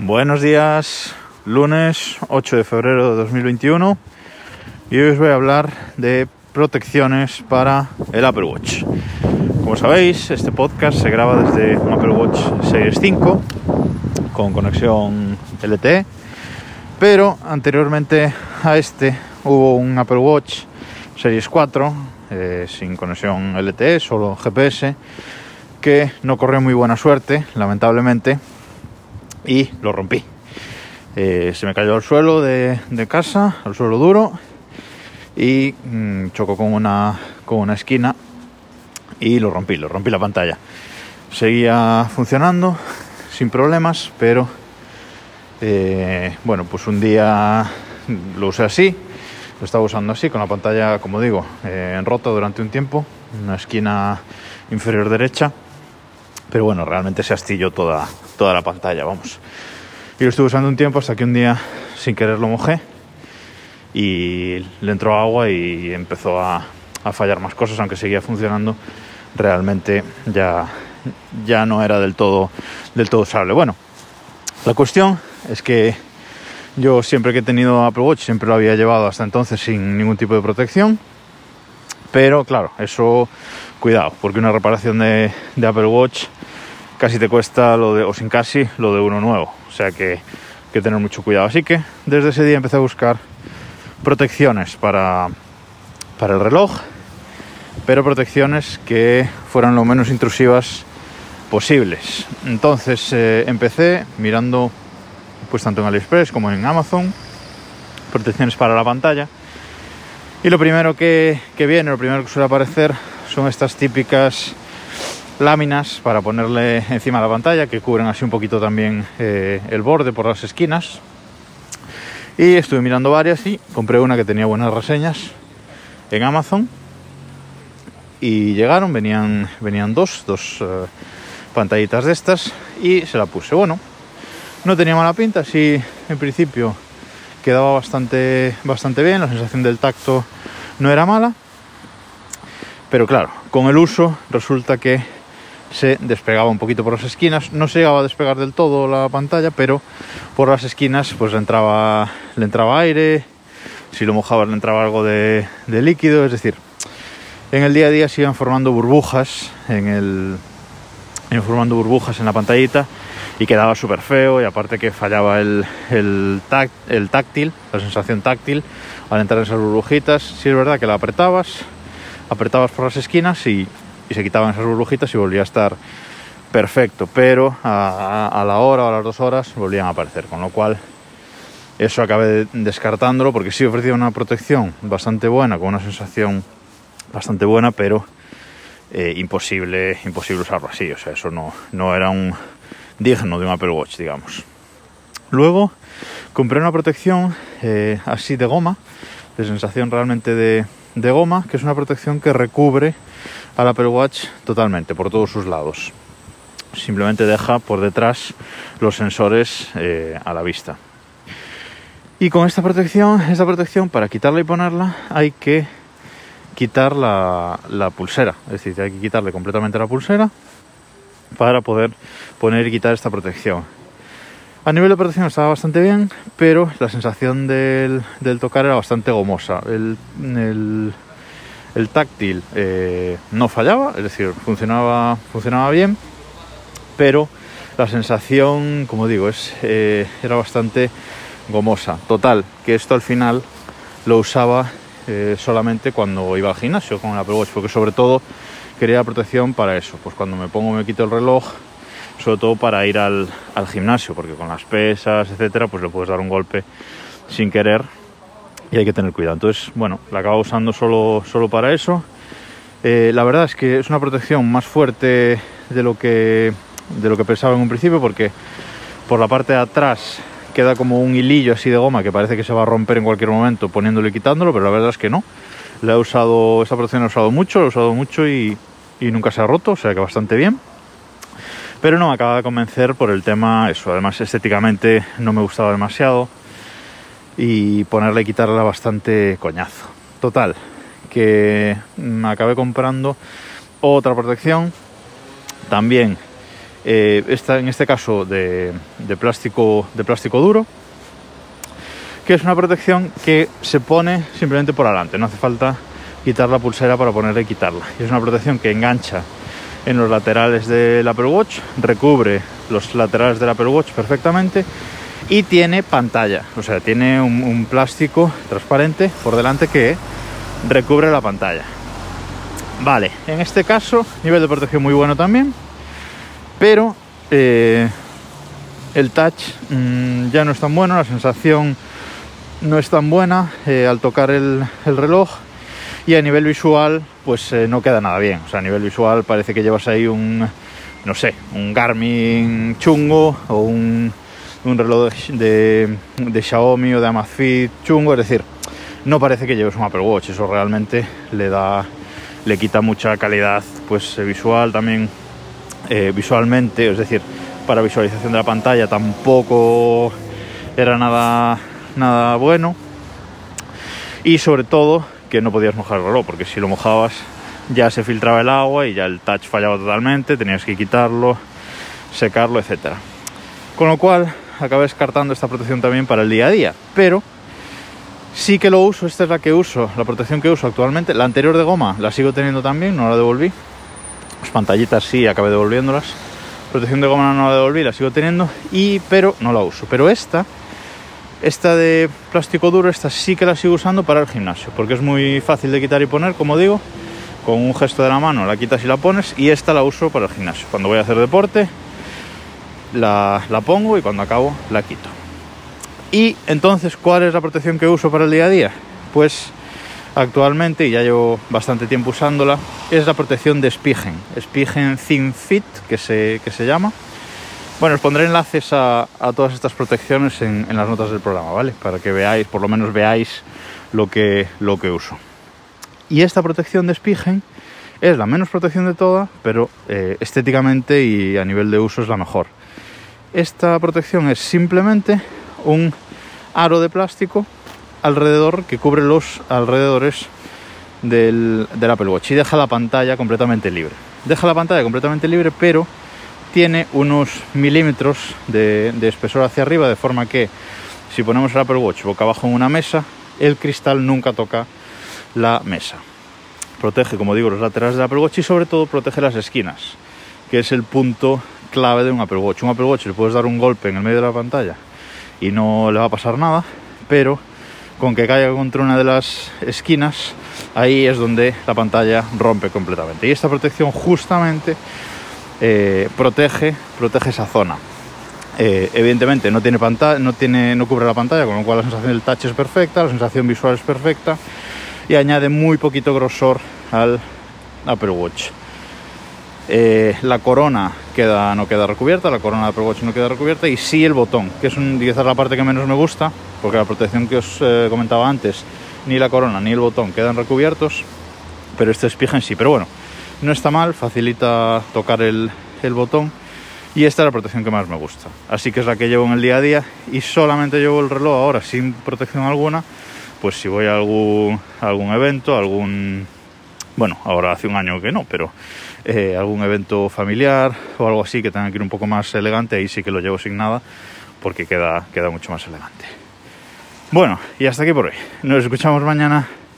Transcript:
Buenos días, lunes 8 de febrero de 2021 y hoy os voy a hablar de protecciones para el Apple Watch. Como sabéis, este podcast se graba desde un Apple Watch Series 5 con conexión LTE, pero anteriormente a este hubo un Apple Watch Series 4 eh, sin conexión LTE, solo GPS, que no corrió muy buena suerte, lamentablemente, y lo rompí. Eh, se me cayó al suelo de, casa, al suelo duro, y mm, chocó con una, con una esquina y lo rompí, lo rompí la pantalla. Seguía funcionando sin problemas, pero eh, bueno, pues un día lo usé así, lo estaba usando así, con la pantalla, como digo, eh, rota durante un tiempo, una esquina inferior derecha, pero bueno, realmente se astilló toda, toda la pantalla, vamos. Y lo estuve usando un tiempo hasta que un día, sin querer, lo mojé y le entró agua y empezó a, a fallar más cosas, aunque seguía funcionando, realmente ya, ya no era del todo, del todo usable. Bueno, la cuestión es que yo siempre que he tenido Apple Watch siempre lo había llevado hasta entonces sin ningún tipo de protección. Pero claro, eso cuidado, porque una reparación de, de Apple Watch casi te cuesta lo de, o sin casi, lo de uno nuevo. O sea que que tener mucho cuidado. Así que desde ese día empecé a buscar protecciones para, para el reloj, pero protecciones que fueran lo menos intrusivas posibles. Entonces eh, empecé mirando pues tanto en AliExpress como en Amazon protecciones para la pantalla. Y lo primero que, que viene, lo primero que suele aparecer son estas típicas láminas para ponerle encima la pantalla que cubren así un poquito también eh, el borde por las esquinas. Y estuve mirando varias y compré una que tenía buenas reseñas en Amazon. Y llegaron, venían, venían dos, dos eh, pantallitas de estas y se la puse. Bueno, no tenía mala pinta, sí, en principio quedaba bastante, bastante bien, la sensación del tacto no era mala. Pero claro, con el uso resulta que se despegaba un poquito por las esquinas. No se llegaba a despegar del todo la pantalla, pero por las esquinas pues entraba, le entraba aire, si lo mojabas le entraba algo de, líquido, es decir, en el día a día se iban formando burbujas en el formando burbujas en la pantallita y quedaba súper feo y aparte que fallaba el, el, táctil, la sensación táctil al entrar en esas burbujitas. Si es verdad que la apretabas, apretabas por las esquinas y y se quitaban esas burbujitas y volvía a estar perfecto, pero a, la hora o a las dos horas volvían a aparecer, con lo cual eso acabé descartándolo porque sí ofrecía una protección bastante buena, con una sensación bastante buena, pero eh, imposible, imposible usarlo así, o sea, eso no, no era un digno de un Apple Watch, digamos. Luego compré una protección eh, así de goma, de sensación realmente de, de goma, que es una protección que recubre al Apple Watch totalmente, por todos sus lados. Simplemente deja por detrás los sensores eh, a la vista. Y con esta protección, esta protección para quitarla y ponerla hay que quitar la, la pulsera. Es decir, hay que quitarle completamente la pulsera para poder poner y quitar esta protección. A nivel de protección estaba bastante bien, pero la sensación del, del tocar era bastante gomosa. El, el, el táctil eh, no fallaba, es decir, funcionaba, funcionaba bien, pero la sensación, como digo, es, eh, era bastante gomosa. Total, que esto al final lo usaba eh, solamente cuando iba al gimnasio con el Apple Watch, porque sobre todo quería protección para eso, pues cuando me pongo me quito el reloj, sobre todo para ir al, al gimnasio, porque con las pesas, etcétera, pues le puedes dar un golpe sin querer y hay que tener cuidado. Entonces, bueno, la acabo usando solo, solo para eso. Eh, la verdad es que es una protección más fuerte de lo, que, de lo que pensaba en un principio porque por la parte de atrás queda como un hilillo así de goma que parece que se va a romper en cualquier momento poniéndolo y quitándolo, pero la verdad es que no. La he usado, esta protección la he usado mucho, la he usado mucho y, y nunca se ha roto, o sea que bastante bien. Pero no me acaba de convencer por el tema, eso, además estéticamente no me gustaba demasiado y ponerle y quitarla bastante coñazo. Total, que me acabé comprando otra protección, también eh, en este caso de, de, plástico, de plástico duro, que es una protección que se pone simplemente por adelante, no hace falta quitar la pulsera para ponerla y quitarla. Es una protección que engancha en los laterales del Apple Watch, recubre los laterales del Apple Watch perfectamente y tiene pantalla, o sea, tiene un, plástico transparente por delante que recubre la pantalla. Vale, en este caso, nivel de protección muy bueno también, pero eh, el touch mmm, ya no es tan bueno, la sensación no es tan buena eh, al tocar el, el, reloj y a nivel visual pues eh, no queda nada bien, o sea, a nivel visual parece que llevas ahí un, no sé, un Garmin chungo o un, un reloj de, Xiaomi o de Amazfit chungo, es decir, no parece que lleves un Apple Watch, eso realmente le da le quita mucha calidad pues visual también eh, visualmente, es decir, para visualización de la pantalla tampoco era nada nada bueno y sobre todo que no podías mojar el reloj porque si lo mojabas ya se filtraba el agua y ya el touch fallaba totalmente, tenías que quitarlo, secarlo, etcétera. Con lo cual acabé descartando esta protección también para el día a día, pero Sí que lo uso, esta es la que uso, la protección que uso actualmente. La anterior de goma la sigo teniendo también, no la devolví. Las pantallitas sí, acabé devolviéndolas. Protección de goma no la devolví, la sigo teniendo, y, pero no la uso. Pero esta, esta de plástico duro, esta sí que la sigo usando para el gimnasio, porque es muy fácil de quitar y poner, como digo. Con un gesto de la mano la quitas y la pones, y esta la uso para el gimnasio. Cuando voy a hacer deporte, la, la pongo y cuando acabo la quito. Y entonces, ¿cuál es la protección que uso para el día a día? Pues actualmente, y ya llevo bastante tiempo usándola, es la protección de Spigen, Spigen Thin Fit, que se, que se llama. Bueno, os pondré enlaces a, a todas estas protecciones en, en, las notas del programa, ¿vale? Para que veáis, por lo menos veáis lo que, lo que uso. Y esta protección de Spigen es la menos protección de todas, pero eh, estéticamente y a nivel de uso es la mejor. Esta protección es simplemente un aro de plástico alrededor que cubre los alrededores del, Apple Watch y deja la pantalla completamente libre. Deja la pantalla completamente libre, pero tiene unos milímetros de, de espesor hacia arriba, de forma que si ponemos el Apple Watch boca abajo en una mesa, el cristal nunca toca la mesa. Protege, como digo, los laterales del Apple Watch y sobre todo protege las esquinas, que es el punto clave de un Apple Watch. Un Apple Watch le puedes dar un golpe en el medio de la pantalla y no le va a pasar nada, pero con que caiga contra una de las esquinas, ahí es donde la pantalla rompe completamente. Y esta protección justamente eh, protege, protege esa zona. Eh, evidentemente no tiene pantalla, no tiene, no cubre la pantalla, con lo cual la sensación del touch es perfecta, la sensación visual es perfecta y añade muy poquito grosor al Apple Watch. Eh, la corona queda, no queda recubierta, la corona de Apple Watch no queda recubierta y sí el botón, que es un, quizás la parte que menos me gusta, porque la protección que os eh, comentaba antes, ni la corona ni el botón quedan recubiertos, pero este espigen sí. Pero bueno, no está mal, facilita tocar el, el botón y esta es la protección que más me gusta. Así que es la que llevo en el día a día y solamente llevo el reloj ahora sin protección alguna, pues si voy a algún, algún evento, algún bueno, ahora hace un año que no, pero eh, algún evento familiar o algo así que tenga que ir un poco más elegante, ahí sí que lo llevo sin nada porque queda, queda mucho más elegante. Bueno, y hasta aquí por hoy. Nos escuchamos mañana